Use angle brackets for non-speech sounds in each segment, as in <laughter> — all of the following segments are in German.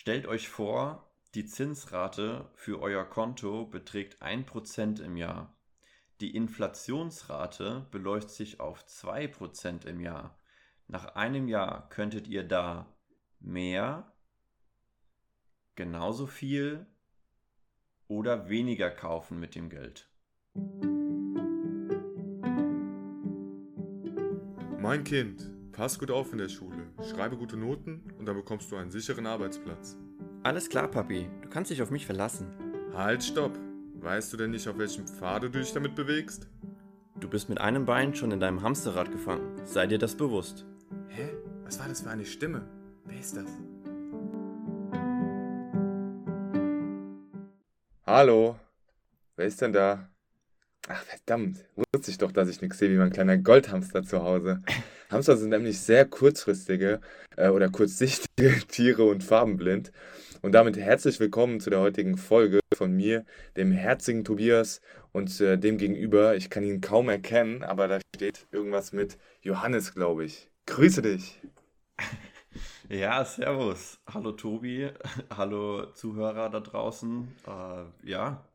Stellt euch vor, die Zinsrate für euer Konto beträgt 1% im Jahr. Die Inflationsrate beläuft sich auf 2% im Jahr. Nach einem Jahr könntet ihr da mehr, genauso viel oder weniger kaufen mit dem Geld. Mein Kind, pass gut auf in der Schule, schreibe gute Noten und dann bekommst du einen sicheren Arbeitsplatz. Alles klar, Papi, du kannst dich auf mich verlassen. Halt, stopp! Weißt du denn nicht, auf welchem Pfad du dich damit bewegst? Du bist mit einem Bein schon in deinem Hamsterrad gefangen. Sei dir das bewusst. Hä? Was war das für eine Stimme? Wer ist das? Hallo? Wer ist denn da? Ach verdammt, wusste ich doch, dass ich nichts sehe wie mein kleiner Goldhamster zu Hause. <laughs> Hamster sind nämlich sehr kurzfristige äh, oder kurzsichtige <laughs> Tiere und farbenblind. Und damit herzlich willkommen zu der heutigen Folge von mir, dem herzigen Tobias und äh, dem gegenüber. Ich kann ihn kaum erkennen, aber da steht irgendwas mit Johannes, glaube ich. Grüße dich. <laughs> Ja, servus. Hallo Tobi, hallo Zuhörer da draußen. Äh, ja,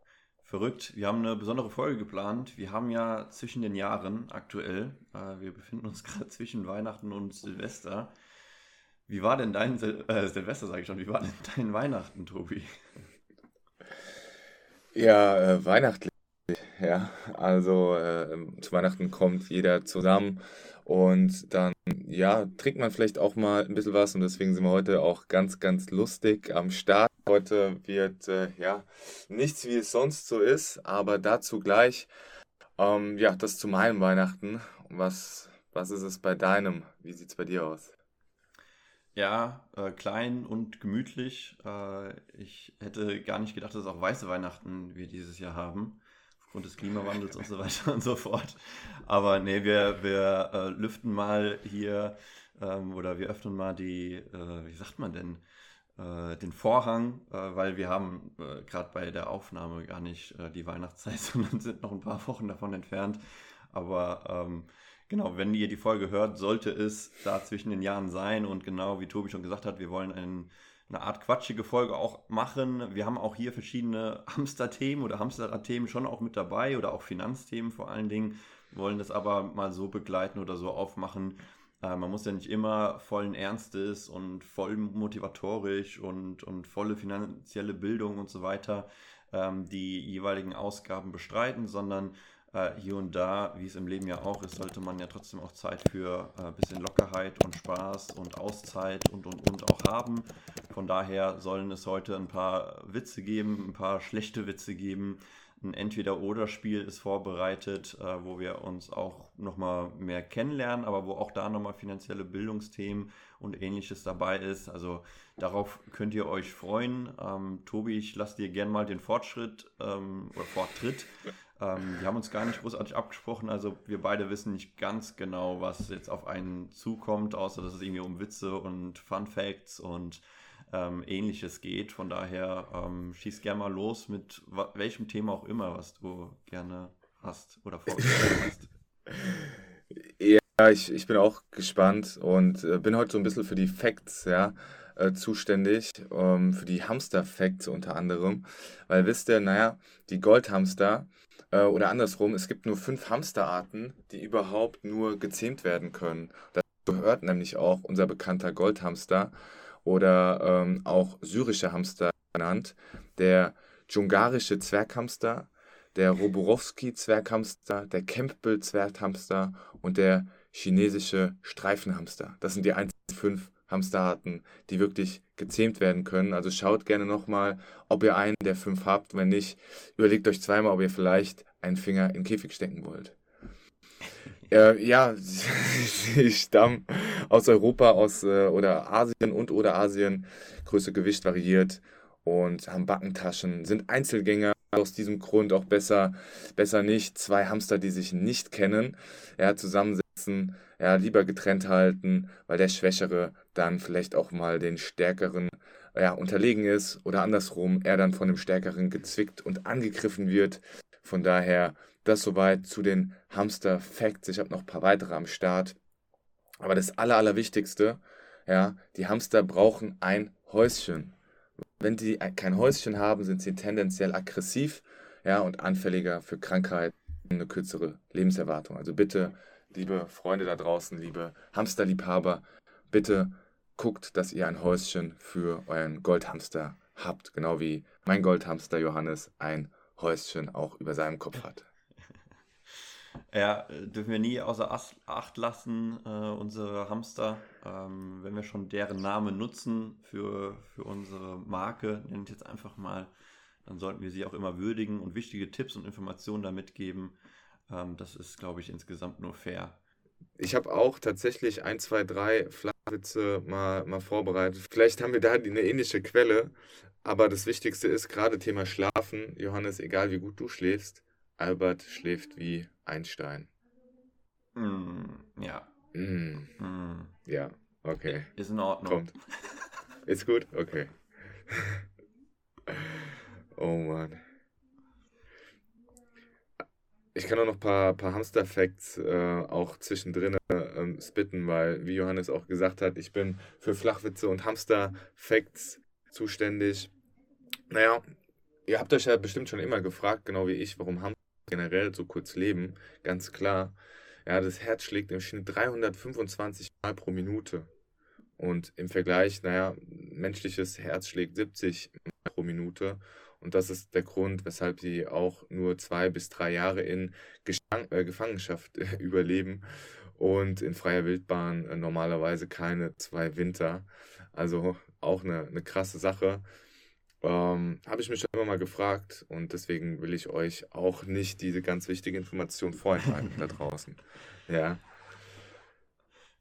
verrückt. Wir haben eine besondere Folge geplant. Wir haben ja zwischen den Jahren aktuell, äh, wir befinden uns <laughs> gerade zwischen Weihnachten und Silvester. Wie war denn dein Sil äh, Silvester, sage ich schon, wie war denn dein Weihnachten, Tobi? Ja, äh, weihnachtlich. Ja, also äh, zu Weihnachten kommt jeder zusammen und dann, ja, trinkt man vielleicht auch mal ein bisschen was und deswegen sind wir heute auch ganz, ganz lustig am Start. Heute wird, äh, ja, nichts wie es sonst so ist, aber dazu gleich, ähm, ja, das zu meinem Weihnachten. Was, was ist es bei deinem? Wie sieht es bei dir aus? Ja, äh, klein und gemütlich. Äh, ich hätte gar nicht gedacht, dass auch weiße Weihnachten wir dieses Jahr haben aufgrund des Klimawandels und so weiter und so fort. Aber nee, wir, wir äh, lüften mal hier ähm, oder wir öffnen mal die, äh, wie sagt man denn, äh, den Vorhang, äh, weil wir haben äh, gerade bei der Aufnahme gar nicht äh, die Weihnachtszeit, <laughs> sondern sind noch ein paar Wochen davon entfernt. Aber ähm, genau, wenn ihr die Folge hört, sollte es da zwischen den Jahren sein und genau wie Tobi schon gesagt hat, wir wollen einen eine Art quatschige Folge auch machen. Wir haben auch hier verschiedene Hamster-Themen oder Hamsterrad-Themen schon auch mit dabei oder auch Finanzthemen vor allen Dingen. wollen das aber mal so begleiten oder so aufmachen. Äh, man muss ja nicht immer vollen Ernstes und voll motivatorisch und, und volle finanzielle Bildung und so weiter ähm, die jeweiligen Ausgaben bestreiten, sondern äh, hier und da, wie es im Leben ja auch ist, sollte man ja trotzdem auch Zeit für ein äh, bisschen Lockerheit und Spaß und Auszeit und und und auch haben. Von daher sollen es heute ein paar Witze geben, ein paar schlechte Witze geben. Ein Entweder-Oder-Spiel ist vorbereitet, äh, wo wir uns auch nochmal mehr kennenlernen, aber wo auch da nochmal finanzielle Bildungsthemen und ähnliches dabei ist. Also darauf könnt ihr euch freuen. Ähm, Tobi, ich lasse dir gerne mal den Fortschritt ähm, oder Forttritt. Ähm, wir haben uns gar nicht großartig abgesprochen, also wir beide wissen nicht ganz genau, was jetzt auf einen zukommt, außer dass es irgendwie um Witze und Fun Facts und ähm, ähnliches geht. Von daher ähm, schieß gerne mal los mit welchem Thema auch immer, was du gerne hast oder vorgestellt <laughs> hast. Ja, ich, ich bin auch gespannt und äh, bin heute so ein bisschen für die Facts, ja, äh, zuständig, ähm, für die Hamster-Facts unter anderem. Weil wisst ihr, naja, die Goldhamster äh, oder andersrum, es gibt nur fünf Hamsterarten, die überhaupt nur gezähmt werden können. Das gehört nämlich auch unser bekannter Goldhamster oder ähm, auch syrische Hamster genannt, der dschungarische Zwerghamster, der Roborowski-Zwerghamster, der Campbell-Zwerghamster und der chinesische Streifenhamster. Das sind die einzigen fünf Hamsterarten, die wirklich gezähmt werden können. Also schaut gerne nochmal, ob ihr einen der fünf habt. Wenn nicht, überlegt euch zweimal, ob ihr vielleicht einen Finger in den Käfig stecken wollt. Äh, ja, <laughs> ich stamme aus Europa, aus äh, oder Asien und oder Asien. Größe, Gewicht variiert und haben Backentaschen, sind Einzelgänger. Aus diesem Grund auch besser, besser nicht zwei Hamster, die sich nicht kennen, ja, zusammensetzen, ja, lieber getrennt halten, weil der Schwächere dann vielleicht auch mal den Stärkeren ja, unterlegen ist oder andersrum, er dann von dem Stärkeren gezwickt und angegriffen wird. Von daher das soweit zu den Hamster Facts. Ich habe noch ein paar weitere am Start. Aber das Aller, Allerwichtigste, ja, die Hamster brauchen ein Häuschen. wenn sie kein Häuschen haben, sind sie tendenziell aggressiv ja, und anfälliger für Krankheiten, eine kürzere Lebenserwartung. Also bitte, liebe Freunde da draußen, liebe Hamsterliebhaber, bitte guckt, dass ihr ein Häuschen für euren Goldhamster habt, genau wie mein Goldhamster Johannes ein Häuschen auch über seinem Kopf hat. Ja, dürfen wir nie außer Acht lassen, äh, unsere Hamster. Ähm, wenn wir schon deren Namen nutzen für, für unsere Marke, nenne ich jetzt einfach mal, dann sollten wir sie auch immer würdigen und wichtige Tipps und Informationen damit geben. Ähm, das ist, glaube ich, insgesamt nur fair. Ich habe auch tatsächlich ein, zwei, drei Flachwitze mal, mal vorbereitet. Vielleicht haben wir da eine ähnliche Quelle, aber das Wichtigste ist gerade Thema Schlafen. Johannes, egal wie gut du schläfst, Albert schläft wie Einstein. Mm, ja. Mm. Mm. Ja, okay. Ist in Ordnung. Kommt. Ist gut? Okay. <laughs> oh Mann. Ich kann auch noch ein paar, paar Hamster-Facts äh, auch zwischendrin äh, spitten, weil, wie Johannes auch gesagt hat, ich bin für Flachwitze und Hamster-Facts zuständig. Naja, ihr habt euch ja bestimmt schon immer gefragt, genau wie ich, warum Hamster generell so kurz leben. Ganz klar. Ja, das Herz schlägt im Schnitt 325 Mal pro Minute. Und im Vergleich, naja, menschliches Herz schlägt 70 Mal pro Minute. Und das ist der Grund, weshalb sie auch nur zwei bis drei Jahre in Geschang äh, Gefangenschaft <laughs> überleben und in freier Wildbahn äh, normalerweise keine zwei Winter. Also auch eine, eine krasse Sache. Ähm, Habe ich mich schon immer mal gefragt und deswegen will ich euch auch nicht diese ganz wichtige Information vorenthalten da draußen. <laughs> Ja.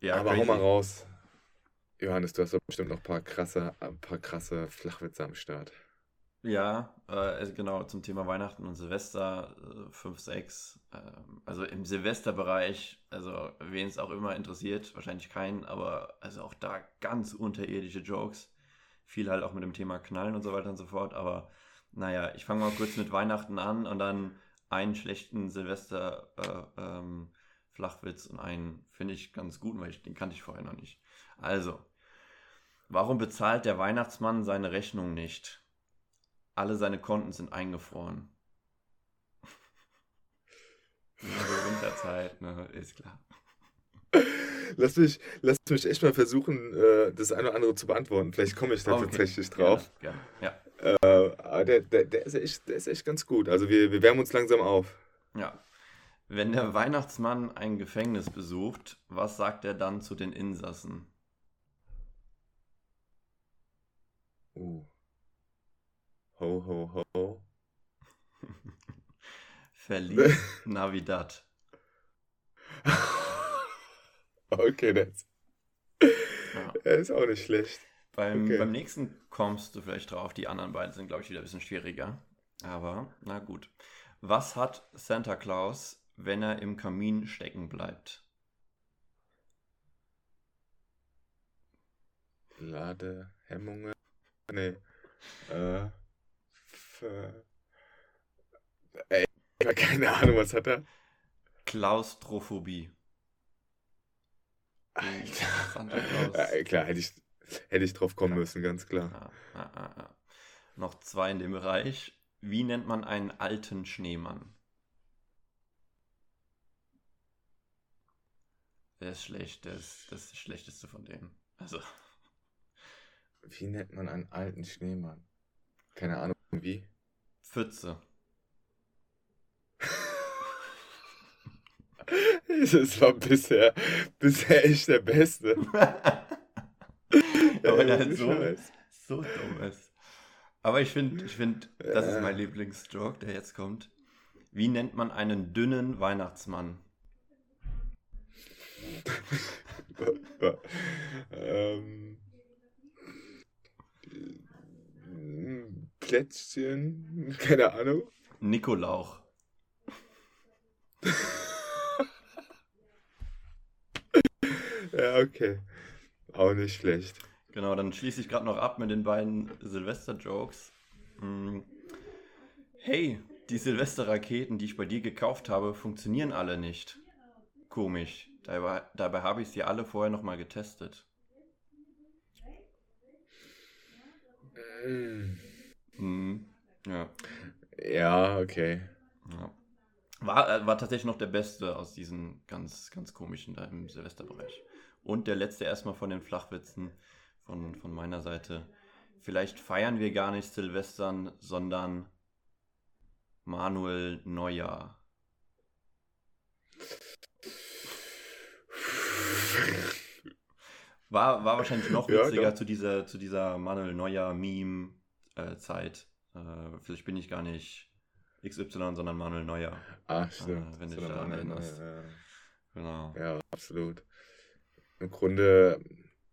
ja Aber hau mal raus. Johannes, du hast doch bestimmt noch ein paar krasse, ein paar krasse Flachwitze am Start. Ja, äh, genau, zum Thema Weihnachten und Silvester äh, 5, 6. Äh, also im Silvesterbereich, also wen es auch immer interessiert, wahrscheinlich keinen, aber also auch da ganz unterirdische Jokes. Viel halt auch mit dem Thema Knallen und so weiter und so fort. Aber naja, ich fange mal kurz mit Weihnachten an und dann einen schlechten Silvester äh, ähm, Flachwitz und einen finde ich ganz gut, weil ich, den kannte ich vorher noch nicht. Also, warum bezahlt der Weihnachtsmann seine Rechnung nicht? Alle seine Konten sind eingefroren. <laughs> Also Winterzeit, ne, ist klar. Lass mich, lass mich echt mal versuchen, äh, das eine oder andere zu beantworten. Vielleicht komme ich da okay. tatsächlich drauf. Ja, ja. Äh, der, der, der, ist echt, der ist echt ganz gut. Also wir, wir wärmen uns langsam auf. Ja. Wenn der Weihnachtsmann ein Gefängnis besucht, was sagt er dann zu den Insassen? Uh. Ho, ho, ho. <laughs> Verlies Navidad. <laughs> okay, das. Ja. Er ist auch nicht schlecht. Beim, okay. beim nächsten kommst du vielleicht drauf. Die anderen beiden sind, glaube ich, wieder ein bisschen schwieriger. Aber na gut. Was hat Santa Claus, wenn er im Kamin stecken bleibt? Ladehemmungen? Nee. Äh für. Ey, keine Ahnung, was hat er? Klaustrophobie. Alter. Ja, <laughs> klar, hätte ich, hätte ich drauf kommen müssen, ganz klar. Ja, ja, Noch zwei in dem Bereich. Wie nennt man einen alten Schneemann? Der ist schlecht, der ist das, ist das Schlechteste von denen. Also. Wie nennt man einen alten Schneemann? Keine Ahnung, wie? Pfütze. Das war bisher, bisher echt der Beste. <laughs> Aber halt so, so dumm ist. Aber ich finde, ich find, das ist mein Lieblingsjoke, der jetzt kommt. Wie nennt man einen dünnen Weihnachtsmann? <laughs> ähm, Plätzchen, keine Ahnung. Nikolauch. <laughs> ja, okay. Auch nicht schlecht. Genau, dann schließe ich gerade noch ab mit den beiden Silvester-Jokes. Hm. Hey, die Silvester-Raketen, die ich bei dir gekauft habe, funktionieren alle nicht. Komisch. Dabei, dabei habe ich sie alle vorher nochmal getestet. Mm. Mhm. Ja. Ja, okay. ja. War, äh, war tatsächlich noch der beste aus diesen ganz, ganz komischen da im Silvesterbereich. Und der letzte erstmal von den Flachwitzen von, von meiner Seite. Vielleicht feiern wir gar nicht Silvestern, sondern Manuel Neujahr. War, war wahrscheinlich noch Ja, witziger doch. zu dieser, zu dieser Manuel Neuer Meme-Zeit. Äh, vielleicht bin ich gar nicht XY, sondern Manuel Neuer. Ah, stimmt. Ah, wenn du dich daran erinnerst. ja. Genau. Ja, absolut. Im Grunde,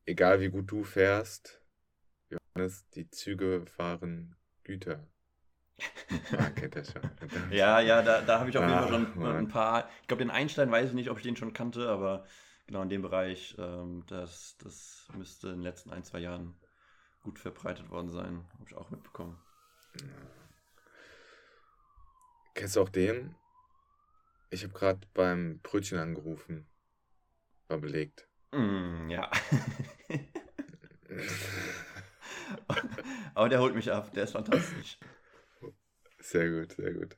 egal wie gut du fährst, Johannes, die Züge fahren Güter. Man <laughs> kennt das schon. Ja, ja, da, da habe ich auf jeden Fall Ah, schon Mann. ein paar. Ich glaube, den Einstein weiß ich nicht, ob ich den schon kannte, aber genau in dem Bereich, ähm, das, das müsste in den letzten ein, zwei Jahren gut verbreitet worden sein. Habe ich auch mitbekommen. Kennst du auch den? Ich habe gerade beim Brötchen angerufen. War belegt. Mm, ja. <laughs> aber der holt mich ab, der ist fantastisch. Sehr gut, sehr gut.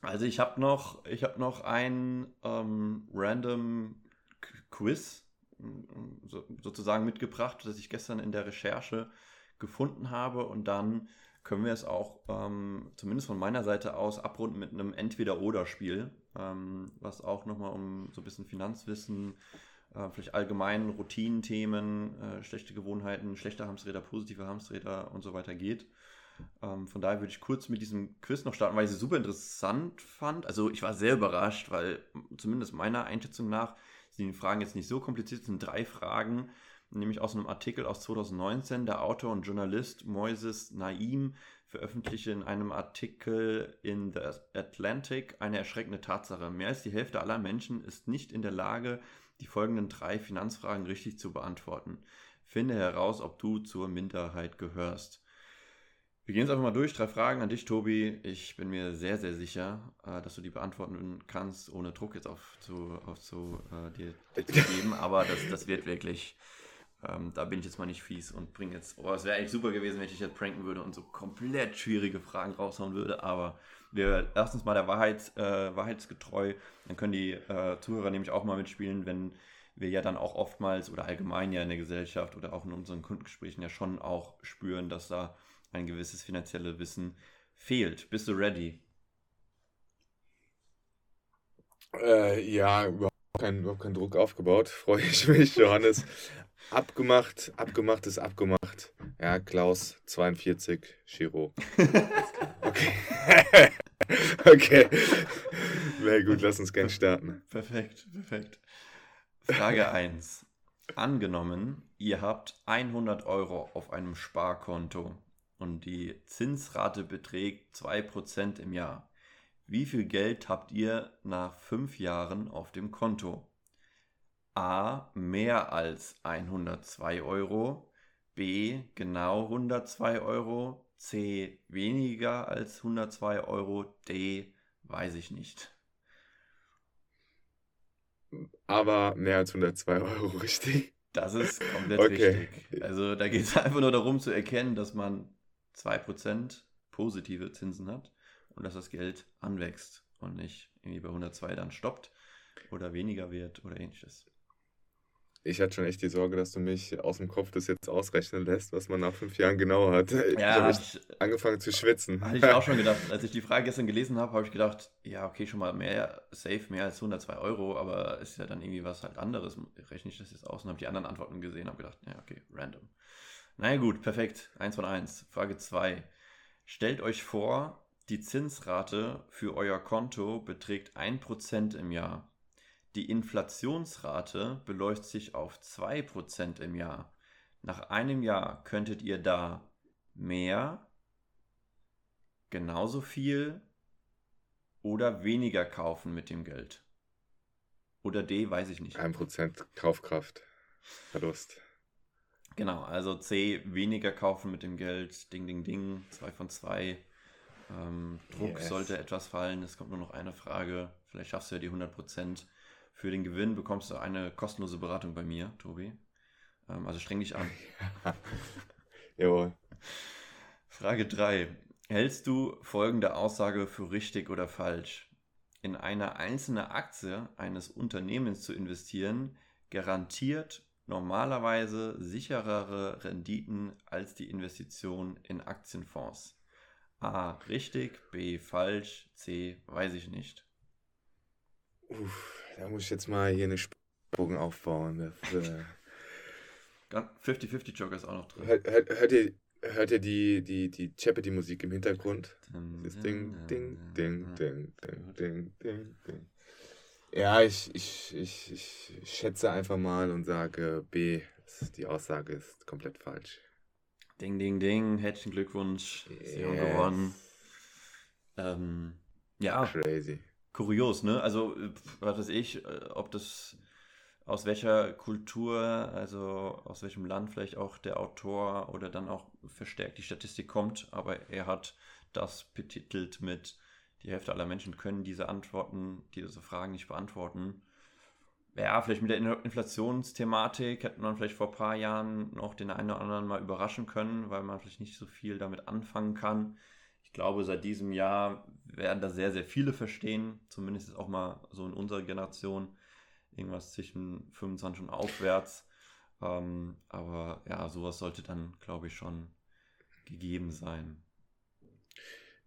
Also ich habe noch, ich habe noch ein ähm, random Qu- Quiz ähm, so, sozusagen mitgebracht, das ich gestern in der Recherche gefunden habe und dann können wir es auch ähm, zumindest von meiner Seite aus abrunden mit einem Entweder-Oder-Spiel, ähm, was auch nochmal um so ein bisschen Finanzwissen, äh, vielleicht allgemein Routinenthemen, äh, schlechte Gewohnheiten, schlechte Hamsträder, positive Hamsträder und so weiter geht. Ähm, von daher würde ich kurz mit diesem Quiz noch starten, weil ich es super interessant fand. Also ich war sehr überrascht, weil zumindest meiner Einschätzung nach sind die Fragen jetzt nicht so kompliziert. Es sind drei Fragen, nämlich aus einem Artikel aus 2019. Der Autor und Journalist Moises Naim veröffentlichte in einem Artikel in The Atlantic eine erschreckende Tatsache. Mehr als die Hälfte aller Menschen ist nicht in der Lage, die folgenden drei Finanzfragen richtig zu beantworten. Finde heraus, ob du zur Minderheit gehörst. Wir gehen jetzt einfach mal durch. Drei Fragen an dich, Tobi. Ich bin mir sehr, sehr sicher, äh, dass du die beantworten kannst, ohne Druck jetzt auf zu, auf zu äh, dir zu geben. Aber das, das wird wirklich, ähm, da bin ich jetzt mal nicht fies und bringe jetzt, oh, es wäre eigentlich super gewesen, wenn ich dich jetzt pranken würde und so komplett schwierige Fragen raushauen würde. Aber wir erstens mal der Wahrheit, äh, wahrheitsgetreu. Dann können die äh, Zuhörer nämlich auch mal mitspielen, wenn wir ja dann auch oftmals oder allgemein ja in der Gesellschaft oder auch in unseren Kundengesprächen ja schon auch spüren, dass da ein gewisses finanzielles Wissen fehlt. Bist du ready? Äh, ja, überhaupt kein, überhaupt kein Druck aufgebaut. <laughs> Freue ich mich, Johannes. Abgemacht, abgemacht ist abgemacht. Ja, Klaus 42, Chiro. <laughs> Okay. <laughs> okay. Na gut, lass uns gern starten. Perfekt, perfekt. Frage 1. Angenommen, ihr habt 100 Euro auf einem Sparkonto und die Zinsrate beträgt 2% im Jahr. Wie viel Geld habt ihr nach 5 Jahren auf dem Konto? A. Mehr als 102 Euro. B. Genau 102 Euro. C. Weniger als 102 Euro. D. Weiß ich nicht. Aber mehr als 102 Euro, <laughs> richtig? Das ist komplett Okay. richtig. Also da geht es <laughs> einfach nur darum zu erkennen, dass man 2% positive Zinsen hat und dass das Geld anwächst und nicht irgendwie bei 102 dann stoppt oder weniger wird oder ähnliches. Ich hatte schon echt die Sorge, dass du mich aus dem Kopf das jetzt ausrechnen lässt, was man nach fünf Jahren genau hat. Ich Ja, habe angefangen zu schwitzen. hatte ich auch <laughs> schon gedacht. Als ich die Frage gestern gelesen habe, habe ich gedacht, ja, okay, schon mal mehr, safe mehr als 102 Euro, aber ist ja dann irgendwie was halt anderes. Rechne ich das jetzt aus und habe die anderen Antworten gesehen, habe gedacht, ja, okay, random. Naja, gut, perfekt. Eins von eins. Frage 2. Stellt euch vor, die Zinsrate für euer Konto beträgt 1% im Jahr. Die Inflationsrate beläuft sich auf 2% im Jahr. Nach einem Jahr könntet ihr da mehr, genauso viel oder weniger kaufen mit dem Geld. Oder D, weiß ich nicht. 1% Kaufkraft. Verlust. Genau, also C, weniger kaufen mit dem Geld. Ding, ding, ding. Zwei von zwei. Ähm, Druck Yes. sollte etwas fallen. Es kommt nur noch eine Frage. Vielleicht schaffst du ja die 100%. Für den Gewinn bekommst du eine kostenlose Beratung bei mir, Tobi. Ähm, also streng dich an. <laughs> Jawohl. Frage 3. Hältst du folgende Aussage für richtig oder falsch? In eine einzelne Aktie eines Unternehmens zu investieren, garantiert normalerweise sicherere Renditen als die Investition in Aktienfonds. A. Richtig, B. Falsch, C. Weiß ich nicht. Uff, da muss ich jetzt mal hier eine Bogen aufbauen. 50-50 <laughs> Joker ist auch noch drin. Hört, hört, hört ihr, hört ihr die, die, die Jeopardy-Musik im Hintergrund? Das Ding, Ding, Ding, Ding, Ding, Ding, Ding, Ding. Ja, ich, ich, ich, ich schätze einfach mal und sage B. Die Aussage ist komplett falsch. Ding, ding, ding. Herzlichen Glückwunsch. Sie yes. haben gewonnen. Ähm, ja. Crazy. Kurios, ne? Also, was weiß ich, äh, ob das aus welcher Kultur, also aus welchem Land vielleicht auch der Autor oder dann auch verstärkt die Statistik kommt, aber er hat das betitelt mit die Hälfte aller Menschen können diese Antworten, diese Fragen nicht beantworten. Ja, vielleicht mit der Inflationsthematik hätte man vielleicht vor ein paar Jahren noch den einen oder anderen mal überraschen können, weil man vielleicht nicht so viel damit anfangen kann. Ich glaube, seit diesem Jahr werden da sehr, sehr viele verstehen, zumindest auch mal so in unserer Generation, irgendwas zwischen 25 und aufwärts. Ähm, aber ja, sowas sollte dann, glaube ich, schon gegeben sein.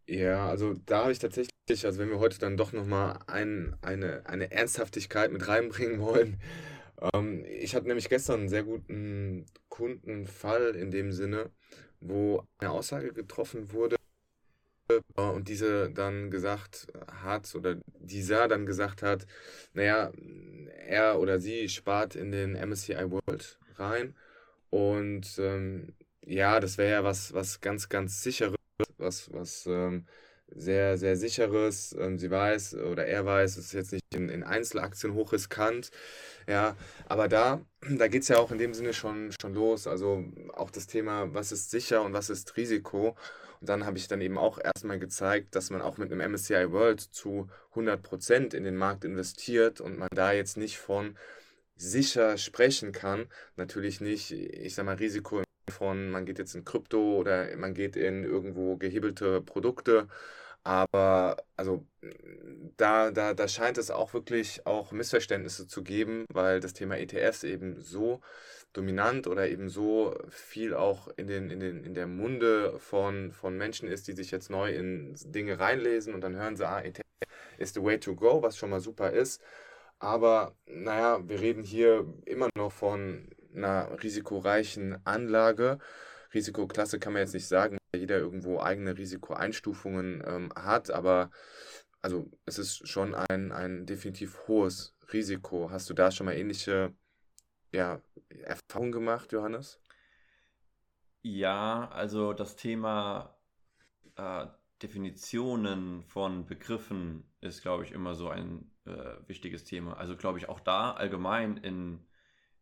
Ja, also da habe ich tatsächlich, also wenn wir heute dann doch nochmal ein, eine, eine Ernsthaftigkeit mit reinbringen wollen. Ähm, ich hatte nämlich gestern einen sehr guten Kundenfall in dem Sinne, wo eine Aussage getroffen wurde äh, und diese dann gesagt hat oder dieser dann gesagt hat, naja, er oder sie spart in den MSCI World rein und ähm, ja, das wäre ja was, was ganz, ganz sicheres was, was ähm, sehr, sehr sicheres. Ähm, sie weiß oder er weiß, es ist jetzt nicht in, in Einzelaktien hochriskant. Ja, aber da, <clears throat> da geht es ja auch in dem Sinne schon, schon los. Also auch das Thema, was ist sicher und was ist Risiko. Und dann habe ich dann eben auch erstmal gezeigt, dass man auch mit einem MSCI World zu 100% in den Markt investiert und man da jetzt nicht von sicher sprechen kann. Natürlich nicht, ich sage mal, Risiko von, man geht jetzt in Krypto oder man geht in irgendwo gehebelte Produkte. Aber also da, da, da scheint es auch wirklich auch Missverständnisse zu geben, weil das Thema ETFs eben so dominant oder eben so viel auch in, den, in, den, in der Munde von, von Menschen ist, die sich jetzt neu in Dinge reinlesen und dann hören sie, ah, ETF ist the way to go, was schon mal super ist. Aber naja, wir reden hier immer noch von einer risikoreichen Anlage. Risikoklasse kann man jetzt nicht sagen, jeder irgendwo eigene Risikoeinstufungen ähm, hat, aber also es ist schon ein, ein definitiv hohes Risiko. Hast du da schon mal ähnliche ja, Erfahrungen gemacht, Johannes? Ja, also das Thema äh, Definitionen von Begriffen ist, glaube ich, immer so ein äh, wichtiges Thema. Also glaube ich auch da allgemein in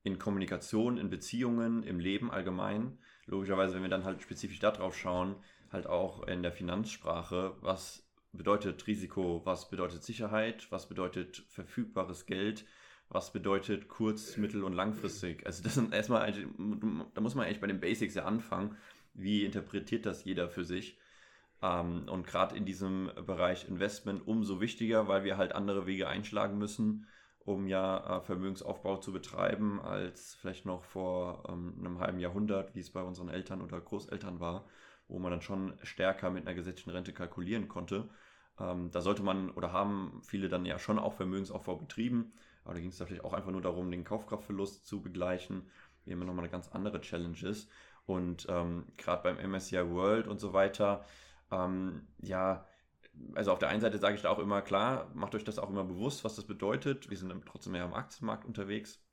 in Kommunikation, in Beziehungen, im Leben allgemein. Logischerweise, wenn wir dann halt spezifisch darauf schauen, halt auch in der Finanzsprache, was bedeutet Risiko, was bedeutet Sicherheit, was bedeutet verfügbares Geld, was bedeutet kurz-, mittel- und langfristig. Also das sind erstmal, da muss man eigentlich bei den Basics ja anfangen. Wie interpretiert das jeder für sich? Ähm, und gerade in diesem Bereich Investment umso wichtiger, weil wir halt andere Wege einschlagen müssen um ja äh, Vermögensaufbau zu betreiben, als vielleicht noch vor ähm, einem halben Jahrhundert, wie es bei unseren Eltern oder Großeltern war, wo man dann schon stärker mit einer gesetzlichen Rente kalkulieren konnte. Ähm, da sollte man oder haben viele dann ja schon auch Vermögensaufbau betrieben, aber da ging es vielleicht auch einfach nur darum, den Kaufkraftverlust zu begleichen, wie immer nochmal eine ganz andere Challenge ist. Und ähm, gerade beim MSCI World und so weiter, ähm, ja, also auf der einen Seite sage ich da auch immer, klar, macht euch das auch immer bewusst, was das bedeutet. Wir sind trotzdem mehr am Aktienmarkt unterwegs.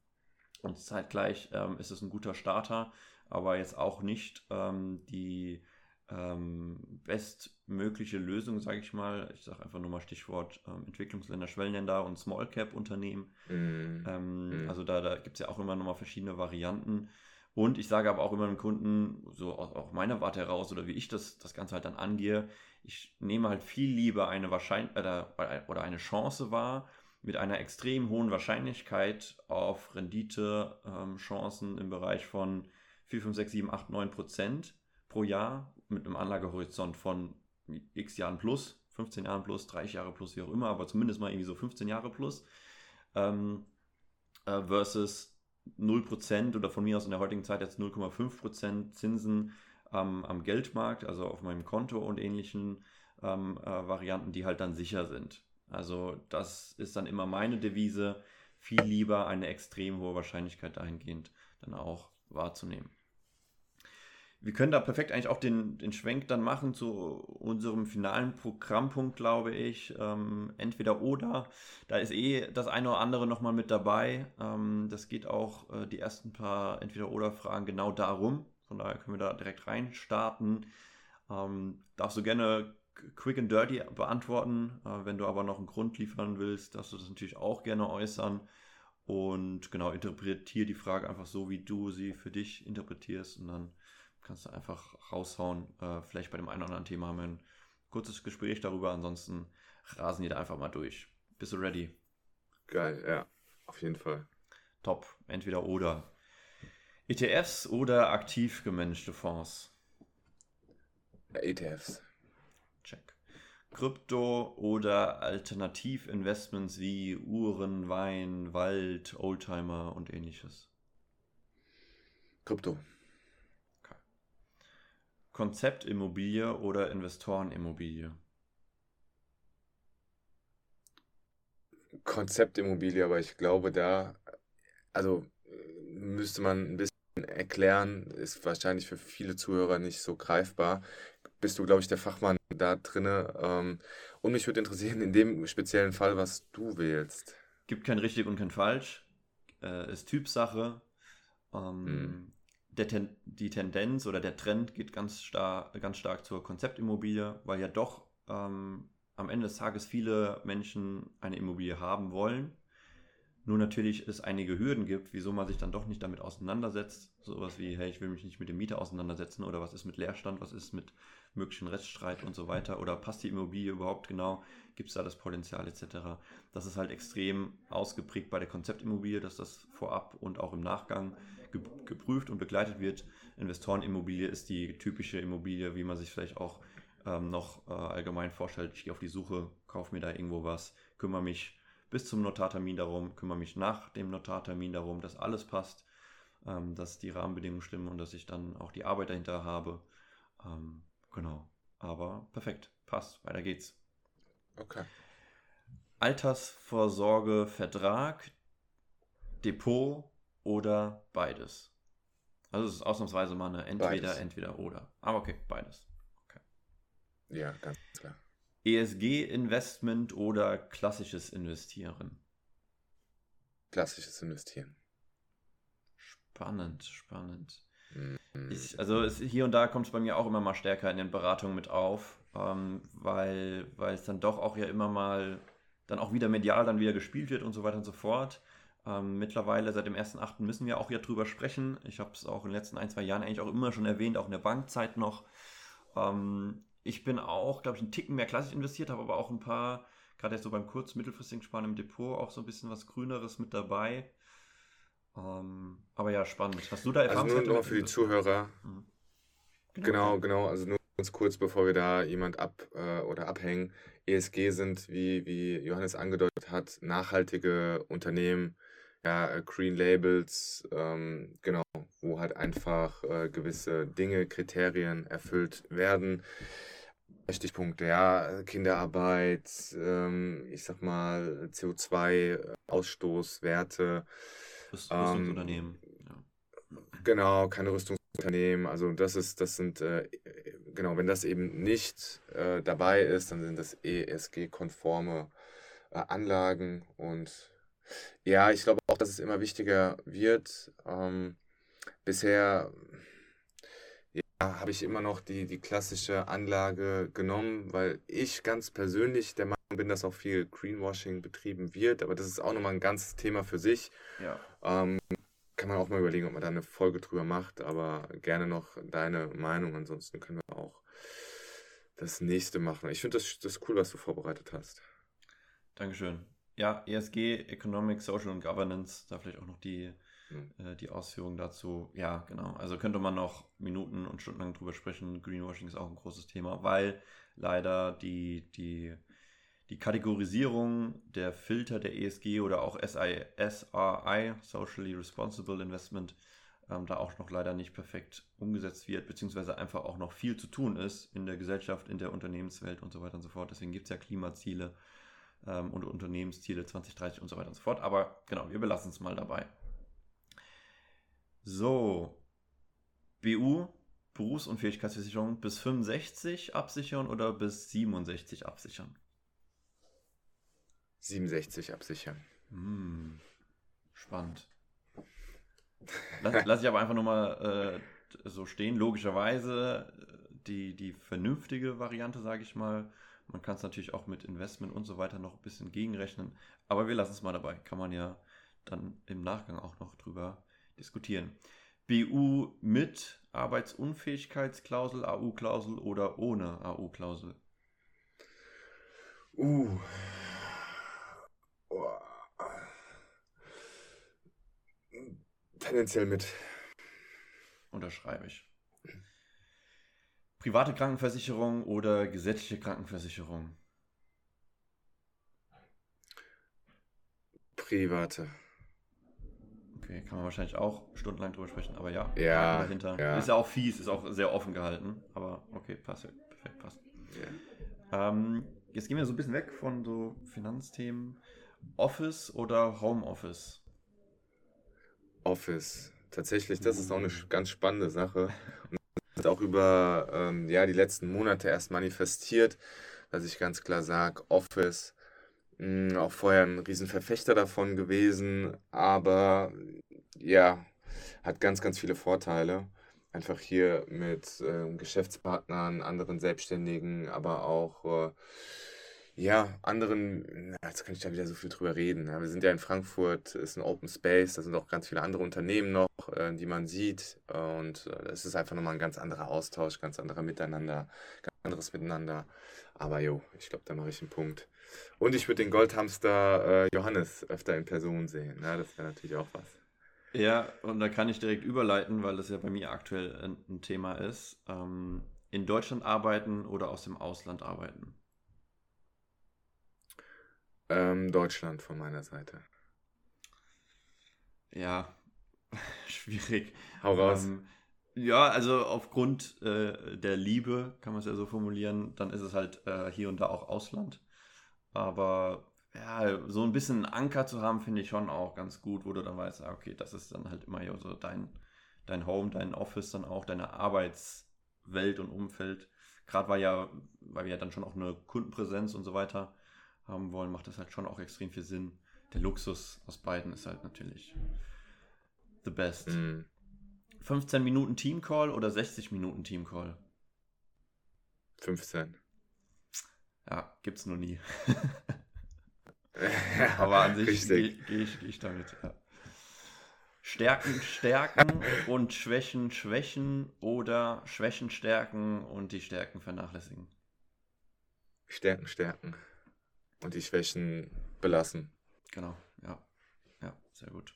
Und zeitgleich ähm, ist es ein guter Starter, aber jetzt auch nicht ähm, die ähm, bestmögliche Lösung, sage ich mal. Ich sage einfach nur mal Stichwort ähm, Entwicklungsländer, Schwellenländer und Small Cap Unternehmen. Mm. Also da, da gibt es ja auch immer nochmal verschiedene Varianten. Und ich sage aber auch immer dem Kunden, so aus auch meiner Warte heraus oder wie ich das, das Ganze halt dann angehe, ich nehme halt viel lieber eine Wahrscheinlich oder, eine Chance wahr mit einer extrem hohen Wahrscheinlichkeit auf Rendite-Chancen ähm, im Bereich von 4, 5, 6, 7, 8, 9 Prozent, pro Jahr mit einem Anlagehorizont von x Jahren plus, 15 Jahren plus, 30 Jahre plus, wie auch immer, aber zumindest mal irgendwie so 15 Jahre plus, ähm, äh, versus 0% oder von mir aus in der heutigen Zeit jetzt 0,5% Zinsen ähm, am Geldmarkt, also auf meinem Konto und ähnlichen ähm, äh, Varianten, die halt dann sicher sind. Also das ist dann immer meine Devise, viel lieber eine extrem hohe Wahrscheinlichkeit dahingehend dann auch wahrzunehmen. Wir können da perfekt eigentlich auch den, den Schwenk dann machen zu unserem finalen Programmpunkt, glaube ich. Ähm, entweder oder. Da ist eh das eine oder andere nochmal mit dabei. Ähm, das geht auch äh, die ersten paar Entweder oder Fragen genau darum. Von daher können wir da direkt reinstarten. Ähm, darfst du gerne quick and dirty beantworten. Äh, wenn du aber noch einen Grund liefern willst, darfst du das natürlich auch gerne äußern. Und genau, interpretiere die Frage einfach so, wie du sie für dich interpretierst. Und dann kannst du einfach raushauen. Äh, vielleicht bei dem einen oder anderen Thema haben wir ein kurzes Gespräch darüber. Ansonsten rasen die da einfach mal durch. Bist du ready? Geil, ja, auf jeden Fall. Top, entweder oder. ETFs oder aktiv gemanagte Fonds? ETFs. Check. Krypto oder Alternativinvestments wie Uhren, Wein, Wald, Oldtimer und ähnliches? Krypto. Konzeptimmobilie oder Investorenimmobilie? Konzeptimmobilie, aber ich glaube, da, also müsste man ein bisschen erklären, ist wahrscheinlich für viele Zuhörer nicht so greifbar. Bist du, glaube ich, der Fachmann da drinne? Ähm, und mich würde interessieren, in dem speziellen Fall, was du wählst. Gibt kein richtig und kein falsch. Äh, ist Typsache. Ähm, hm Ten die Tendenz oder der Trend geht ganz, star ganz stark zur Konzeptimmobilie, weil ja doch ähm, am Ende des Tages viele Menschen eine Immobilie haben wollen. Nur natürlich es einige Hürden gibt, wieso man sich dann doch nicht damit auseinandersetzt. Sowas wie, hey, ich will mich nicht mit dem Mieter auseinandersetzen oder was ist mit Leerstand, was ist mit möglichen Reststreit und so weiter oder passt die Immobilie überhaupt genau, gibt es da das Potenzial etc. Das ist halt extrem ausgeprägt bei der Konzeptimmobilie, dass das vorab und auch im Nachgang geprüft und begleitet wird. Investorenimmobilie ist die typische Immobilie, wie man sich vielleicht auch ähm, noch äh, allgemein vorstellt. Ich gehe auf die Suche, kaufe mir da irgendwo was, kümmere mich bis zum Notartermin darum, kümmere mich nach dem Notartermin darum, dass alles passt, ähm, dass die Rahmenbedingungen stimmen und dass ich dann auch die Arbeit dahinter habe. Ähm, genau. Aber perfekt, passt, weiter geht's. Okay. Altersvorsorge, Vertrag, Depot, oder beides? Also es ist ausnahmsweise mal eine entweder, beides. entweder oder. Aber okay, beides. Okay. Ja, ganz klar. ESG-Investment oder klassisches Investieren? Klassisches Investieren. Spannend, spannend. Mhm. Ich, also es, hier und da kommt es bei mir auch immer mal stärker in den Beratungen mit auf, ähm, weil, weil es dann doch auch ja immer mal dann auch wieder medial dann wieder gespielt wird und so weiter und so fort. Ähm, mittlerweile seit dem 1.8. müssen wir auch ja drüber sprechen. Ich habe es auch in den letzten ein, zwei Jahren eigentlich auch immer schon erwähnt, auch in der Bankzeit noch. Ähm, ich bin auch, glaube ich, einen Ticken mehr klassisch investiert, habe aber auch ein paar, gerade jetzt so beim kurz-, mittelfristigen Sparen im Depot, auch so ein bisschen was Grüneres mit dabei. Ähm, aber ja, spannend. Hast du da Erfahrung? Also nur noch für die Zuhörer. Mhm. Genau, genau, genau, Also nur ganz kurz, bevor wir da jemand ab äh, oder abhängen. ESG sind, wie, wie Johannes angedeutet hat, nachhaltige Unternehmen, ja, äh, Green Labels, ähm, genau, wo halt einfach äh, gewisse Dinge, Kriterien erfüllt werden. Stichpunkte, ja, Kinderarbeit, ähm, ich sag mal, CO2-Ausstoßwerte. Rüstungsunternehmen. Ähm, ja. Genau, keine Rüstungsunternehmen. Also das ist, das sind, äh, genau, wenn das eben nicht äh, dabei ist, dann sind das ESG-konforme äh, Anlagen und ja, ich glaube auch, dass es immer wichtiger wird. Ähm, bisher habe ich immer noch die, die klassische Anlage genommen, weil ich ganz persönlich der Meinung bin, dass auch viel Greenwashing betrieben wird. Aber das ist auch nochmal ein ganzes Thema für sich. Ja. Ähm, kann man auch mal überlegen, ob man da eine Folge drüber macht. Aber gerne noch deine Meinung. Ansonsten können wir auch das nächste machen. Ich finde das, das cool, was du vorbereitet hast. Dankeschön ja, ESG, Economic, Social und Governance, da vielleicht auch noch die Hm. äh, die Ausführungen dazu. Ja, genau. Also könnte man noch Minuten und Stunden lang drüber sprechen. Greenwashing ist auch ein großes Thema, weil leider die, die, die Kategorisierung der Filter der ESG oder auch SI, SRI, Socially Responsible Investment, ähm, da auch noch leider nicht perfekt umgesetzt wird, beziehungsweise einfach auch noch viel zu tun ist in der Gesellschaft, in der Unternehmenswelt und so weiter und so fort. Deswegen gibt es ja Klimaziele ähm, und Unternehmensziele 2030 und so weiter und so fort. Aber genau, wir belassen es mal dabei. So, BU, Berufsunfähigkeitsversicherung, bis 65 absichern oder bis 67 absichern? 67 absichern. Hm, spannend. Lass, <laughs> lass ich aber einfach nochmal äh, so stehen. Logischerweise äh, die, die vernünftige Variante, sage ich mal. Man kann es natürlich auch mit Investment und so weiter noch ein bisschen gegenrechnen. Aber wir lassen es mal dabei. Kann man ja dann im Nachgang auch noch drüber diskutieren. BU mit Arbeitsunfähigkeitsklausel, AU-Klausel oder ohne AU-Klausel? Uh. Oh. Tendenziell mit. Unterschreibe ich. Private Krankenversicherung oder gesetzliche Krankenversicherung? Private. Okay, kann man wahrscheinlich auch stundenlang drüber sprechen, aber ja. Ja, dahinter. ja. Ist ja auch fies, ist auch sehr offen gehalten, aber okay, passt. Perfekt, passt. Ähm, jetzt gehen wir so ein bisschen weg von so Finanzthemen. Office oder Homeoffice? Office. Tatsächlich, das ist auch eine sch- ganz spannende Sache. Und das hat auch über ähm, ja, die letzten Monate erst manifestiert, dass ich ganz klar sage, Office, mh, auch vorher ein Riesenverfechter davon gewesen, aber ja, hat ganz, ganz viele Vorteile. Einfach hier mit ähm, Geschäftspartnern, anderen Selbstständigen, aber auch äh, ja, anderen, jetzt kann ich da wieder so viel drüber reden. Ja, wir sind ja in Frankfurt, ist ein Open Space, da sind auch ganz viele andere Unternehmen noch, äh, die man sieht. äh, Und äh, es ist einfach nochmal ein ganz anderer Austausch, ganz anderer Miteinander, ganz anderes Miteinander. Aber jo, ich glaube, da mache ich einen Punkt. Und ich würde den Goldhamster äh, Johannes öfter in Person sehen. Ja, das wäre natürlich auch was. Ja, und da kann ich direkt überleiten, weil das ja bei mir aktuell ein, ein Thema ist. Ähm, in Deutschland arbeiten oder aus dem Ausland arbeiten? Ähm, Deutschland von meiner Seite. Ja, <laughs> schwierig. Hau raus. Ähm, ja, also aufgrund äh, der Liebe, kann man es ja so formulieren, dann ist es halt äh, hier und da auch Ausland. Aber ja, so ein bisschen einen Anker zu haben, finde ich schon auch ganz gut, wo du dann weißt, ah, okay, das ist dann halt immer so dein, dein Home, dein Office, dann auch deine Arbeitswelt und Umfeld. Gerade weil ja, weil wir ja dann schon auch eine Kundenpräsenz und so weiter haben wollen, macht das halt schon auch extrem viel Sinn. Der Luxus aus beiden ist halt natürlich the best. Mm. 15 Minuten Teamcall oder 60 Minuten Teamcall? 15. Ja, gibt's noch nie. <laughs> Aber an sich gehe geh ich, geh ich damit. Ja. Stärken, Stärken und Schwächen, Schwächen oder Schwächen, Stärken und die Stärken vernachlässigen. Stärken, stärken. Und die Schwächen belassen. Genau, ja. Ja, sehr gut.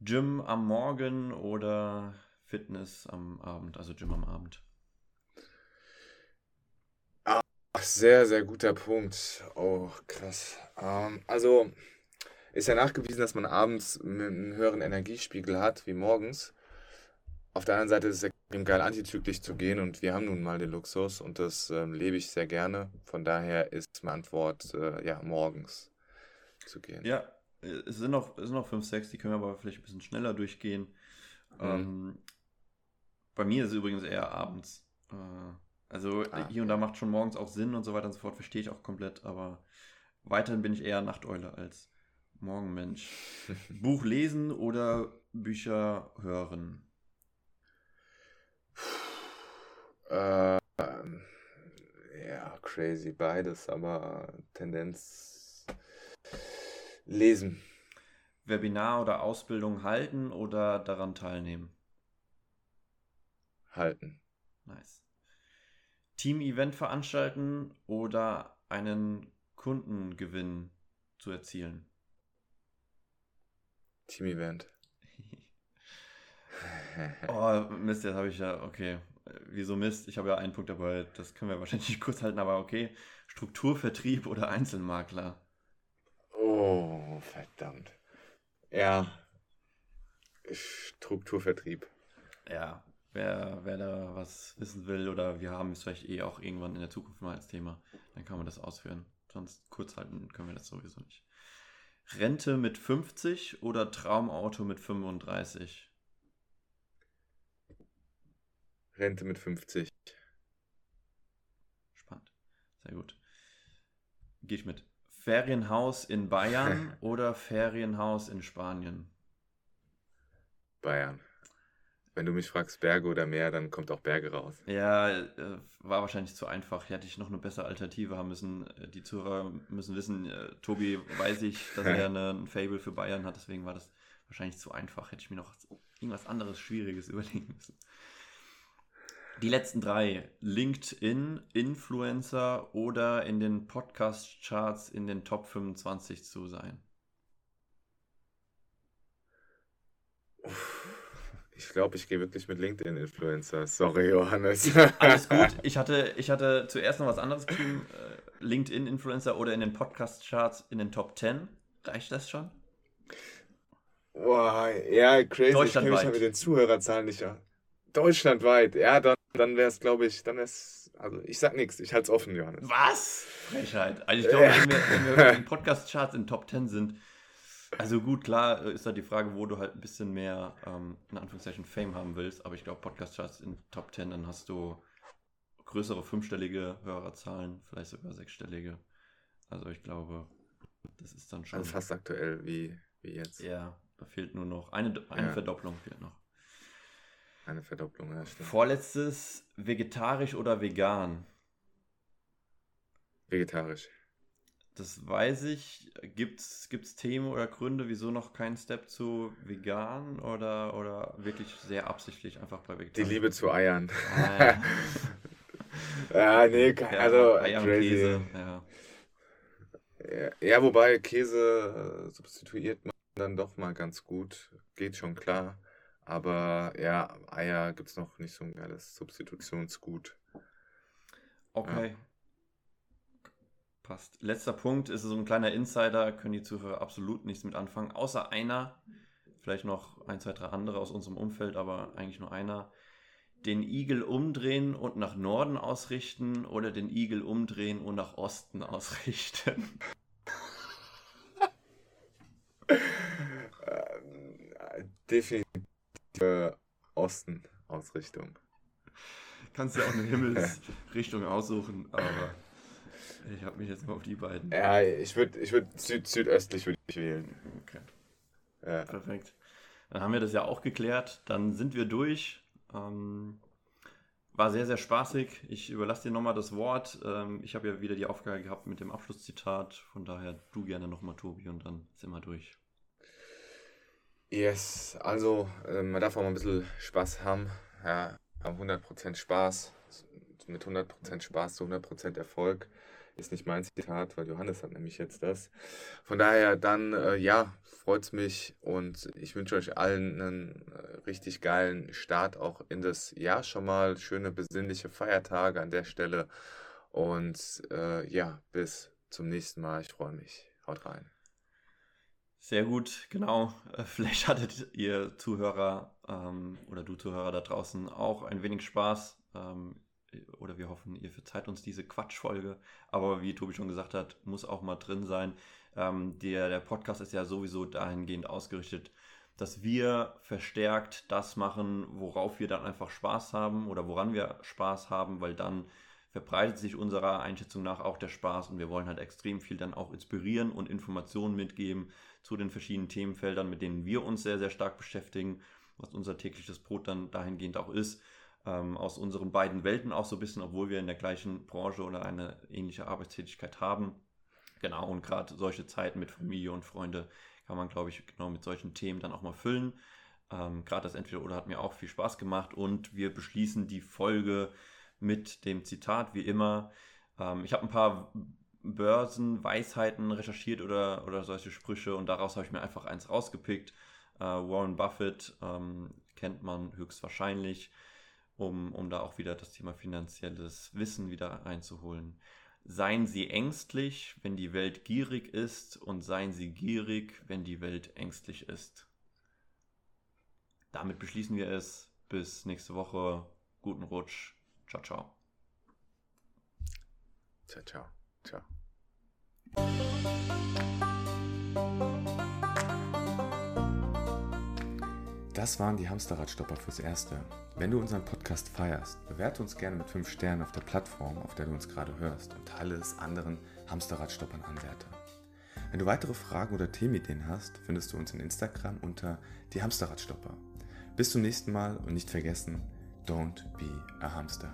Gym am Morgen oder Fitness am Abend, also Gym am Abend. Ach, sehr, sehr guter Punkt. Oh, krass. Ähm, also, ist ja nachgewiesen, dass man abends einen höheren Energiespiegel hat wie morgens. Auf der anderen Seite ist es extrem geil, antizyklisch zu gehen und wir haben nun mal den Luxus und das ähm, lebe ich sehr gerne. Von daher ist meine Antwort, äh, ja, morgens zu gehen. Ja, äh, es sind noch, es sind noch 5, 6, die können wir aber vielleicht ein bisschen schneller durchgehen. Ähm, bei mir ist es übrigens eher abends. Äh, also Ah, hier und da macht schon morgens auch Sinn und so weiter und so fort, verstehe ich auch komplett, aber weiterhin bin ich eher Nachteule als Morgenmensch. <laughs> Buch lesen oder Bücher hören? Ähm, ja, crazy beides, aber Tendenz lesen. Webinar oder Ausbildung halten oder daran teilnehmen? halten. Nice. Team-Event veranstalten oder einen Kundengewinn zu erzielen? Team-Event. <laughs> oh, Mist, jetzt habe ich ja, okay. Wieso Mist? Ich habe ja einen Punkt dabei, das können wir wahrscheinlich nicht kurz halten, aber okay. Strukturvertrieb oder Einzelmakler? Oh, verdammt. Ja. Strukturvertrieb. Ja, wer, wer da was wissen will oder wir haben es vielleicht eh auch irgendwann in der Zukunft mal als Thema, dann kann man das ausführen. Sonst kurz halten können wir das sowieso nicht. Rente mit 50 oder Traumauto mit 35? Rente mit 50. Spannend. Sehr gut. Gehe ich mit. Ferienhaus in Bayern <laughs> oder Ferienhaus in Spanien? Bayern. Wenn du mich fragst, Berge oder Meer, dann kommt auch Berge raus. Ja, äh, war wahrscheinlich zu einfach. Hier hätte ich noch eine bessere Alternative haben müssen. Äh, die Zuhörer müssen wissen, äh, Tobi weiß ich, dass er <laughs> eine, ein Fable für Bayern hat, deswegen war das wahrscheinlich zu einfach. Hätte ich mir noch irgendwas anderes Schwieriges <laughs> überlegen müssen. Die letzten drei. LinkedIn, Influencer oder in den Podcast-Charts in den Top 25 zu sein. Ich glaube, ich gehe wirklich mit LinkedIn-Influencer. Sorry, Johannes. Alles gut. <laughs> Ich hatte, ich hatte zuerst noch was anderes geschrieben. Äh, LinkedIn-Influencer oder in den Podcast-Charts in den Top 10. Reicht das schon? Boah, ja, crazy. Ich kenne mich ja mit den Zuhörerzahlen nicht. Deutschlandweit, ja, dann, dann wäre es, glaube ich, dann wäre es, also ich sag nichts, ich halte es offen, Johannes. Was? Frechheit. Also ich <laughs> glaube, wenn wir, wenn wir in den Podcast-Charts in Top 10 sind, also gut, klar ist da die Frage, wo du halt ein bisschen mehr, ähm, in Anführungszeichen, Fame haben willst, aber ich glaube, Podcast-Charts in Top 10, dann hast du größere fünfstellige Hörerzahlen, vielleicht sogar sechsstellige. Also ich glaube, das ist dann schon. Also fast aktuell wie, wie jetzt. Ja, da fehlt nur noch eine, eine ja. Verdopplung fehlt noch. Eine Verdopplung, ja, stimmt. Vorletztes, vegetarisch oder vegan? Vegetarisch. Das weiß ich. Gibt es Themen oder Gründe, wieso noch kein Step zu vegan oder, oder wirklich sehr absichtlich einfach bei vegetarisch? Die Liebe zu Eiern. Ah, ja. <laughs> ja, nee, also Eier crazy. Käse, ja. ja. Ja, wobei Käse äh, substituiert man dann doch mal ganz gut. Geht schon klar. Aber ja, Eier gibt es noch nicht so ein geiles Substitutionsgut. Okay. Ja. Passt. Letzter Punkt ist so ein kleiner Insider, können die Zuhörer absolut nichts mit anfangen, außer einer, vielleicht noch ein, zwei, drei andere aus unserem Umfeld, aber eigentlich nur einer. Den Igel umdrehen und nach Norden ausrichten oder den Igel umdrehen und nach Osten ausrichten. <laughs> Definitiv für Osten Ausrichtung. Kannst ja auch eine Himmelsrichtung aussuchen, aber ich habe mich jetzt mal auf die beiden. Ja, ich würde ich würd Süd südöstlich würd ich wählen. Okay. Ja. Perfekt. Dann haben wir das ja auch geklärt. Dann sind wir durch. Ähm, war sehr, sehr spaßig. Ich überlasse dir nochmal das Wort. Ähm, ich habe ja wieder die Aufgabe gehabt mit dem Abschlusszitat. Von daher du gerne nochmal, Tobi, und dann sind wir durch. Yes, also äh, man darf auch mal ein bisschen Spaß haben. Ja, 100% Spaß, mit 100% Spaß zu 100% Erfolg. Ist nicht mein Zitat, weil Johannes hat nämlich jetzt das. Von daher dann, äh, ja, freut es mich und ich wünsche euch allen einen äh, richtig geilen Start auch in das Jahr schon mal. Schöne besinnliche Feiertage an der Stelle und äh, ja, bis zum nächsten Mal. Ich freue mich. Haut rein. Sehr gut, genau. Äh, vielleicht <laughs> hattet ihr Zuhörer ähm, oder du Zuhörer da draußen auch ein wenig Spaß. Ähm, oder wir hoffen, ihr verzeiht uns diese Quatschfolge. Aber wie Tobi schon gesagt hat, muss auch mal drin sein. Ähm, der, der Podcast ist ja sowieso dahingehend ausgerichtet, dass wir verstärkt das machen, worauf wir dann einfach Spaß haben oder woran wir Spaß haben, weil dann verbreitet sich unserer Einschätzung nach auch der Spaß und wir wollen halt extrem viel dann auch inspirieren und Informationen mitgeben zu den verschiedenen Themenfeldern, mit denen wir uns sehr, sehr stark beschäftigen, was unser tägliches Brot dann dahingehend auch ist. Ähm, aus unseren beiden Welten auch so ein bisschen, obwohl wir in der gleichen Branche oder eine ähnliche Arbeitstätigkeit haben. Genau, und gerade solche Zeiten mit Familie und Freunde kann man, glaube ich, genau mit solchen Themen dann auch mal füllen. Ähm, gerade das Entweder-Oder hat mir auch viel Spaß gemacht und wir beschließen die Folge mit dem Zitat, wie immer. Ähm, ich habe ein paar Börsenweisheiten recherchiert oder, oder solche Sprüche und daraus habe ich mir einfach eins rausgepickt. Uh, Warren Buffett, ähm, kennt man höchstwahrscheinlich, um, um da auch wieder das Thema finanzielles Wissen wieder einzuholen. Seien Sie ängstlich, wenn die Welt gierig ist, und seien Sie gierig, wenn die Welt ängstlich ist. Damit beschließen wir es. Bis nächste Woche. Guten Rutsch. Ciao, ciao. Ciao, ciao. Ciao. Das waren die Hamsterradstopper fürs Erste. Wenn du unseren Podcast feierst, bewerte uns gerne mit 5 Sternen auf der Plattform, auf der du uns gerade hörst und teile es anderen Hamsterradstoppern Anwärter. Wenn du weitere Fragen oder Themenideen hast, findest du uns in Instagram unter die Hamsterradstopper. Bis zum nächsten Mal und nicht vergessen, don't be a hamster.